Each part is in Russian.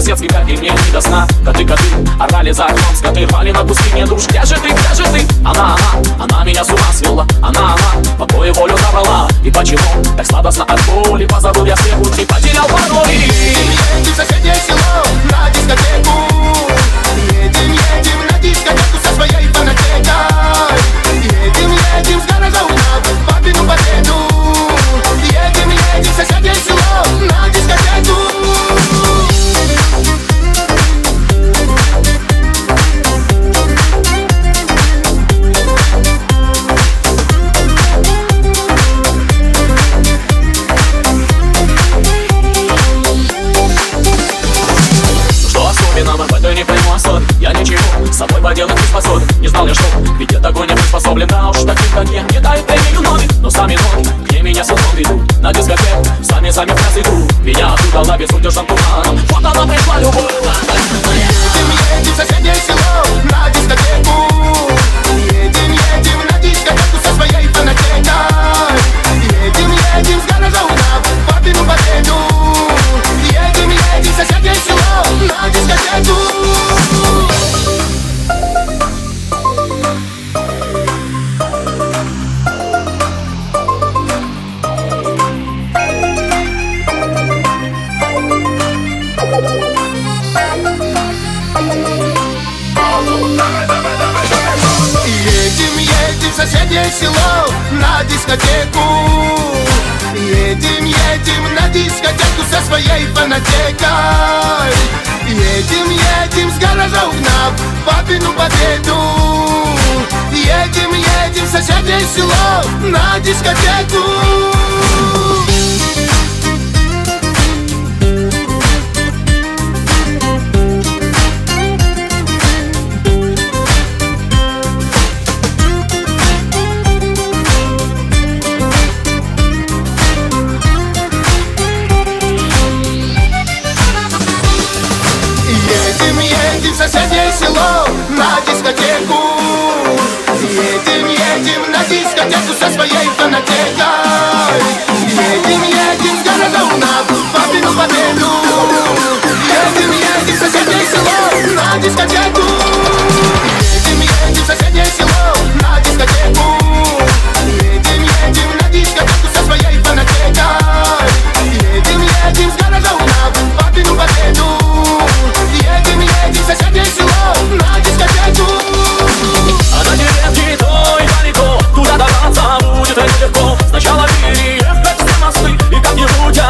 по-соседски, как и мне не до сна. Коты, коты, орали за окном, скоты рвали на куски. Мне душ Где же ты, где же ты? Она, она, она меня с ума свела. Она, она, покой волю забрала. И почему так сладостно от боли? Позабыл я все пути, потерял поделать не способен Не знал я, что ведь я такой не приспособлен Да уж таких, как я, не дают премию ноги. Но сами ноги, где меня с утом ведут На дискотеку, сами-сами в нас идут Меня оттуда безудержным туманом Вот она пришла любовь. Едем, едем в соседнее село на дискотеку соседнее село на дискотеку. Едем, едем на дискотеку со своей фанатекой. Едем, едем с гаража угнав папину победу. Едем, едем в соседнее село на дискотеку своей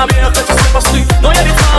объехать все посты Но я ведь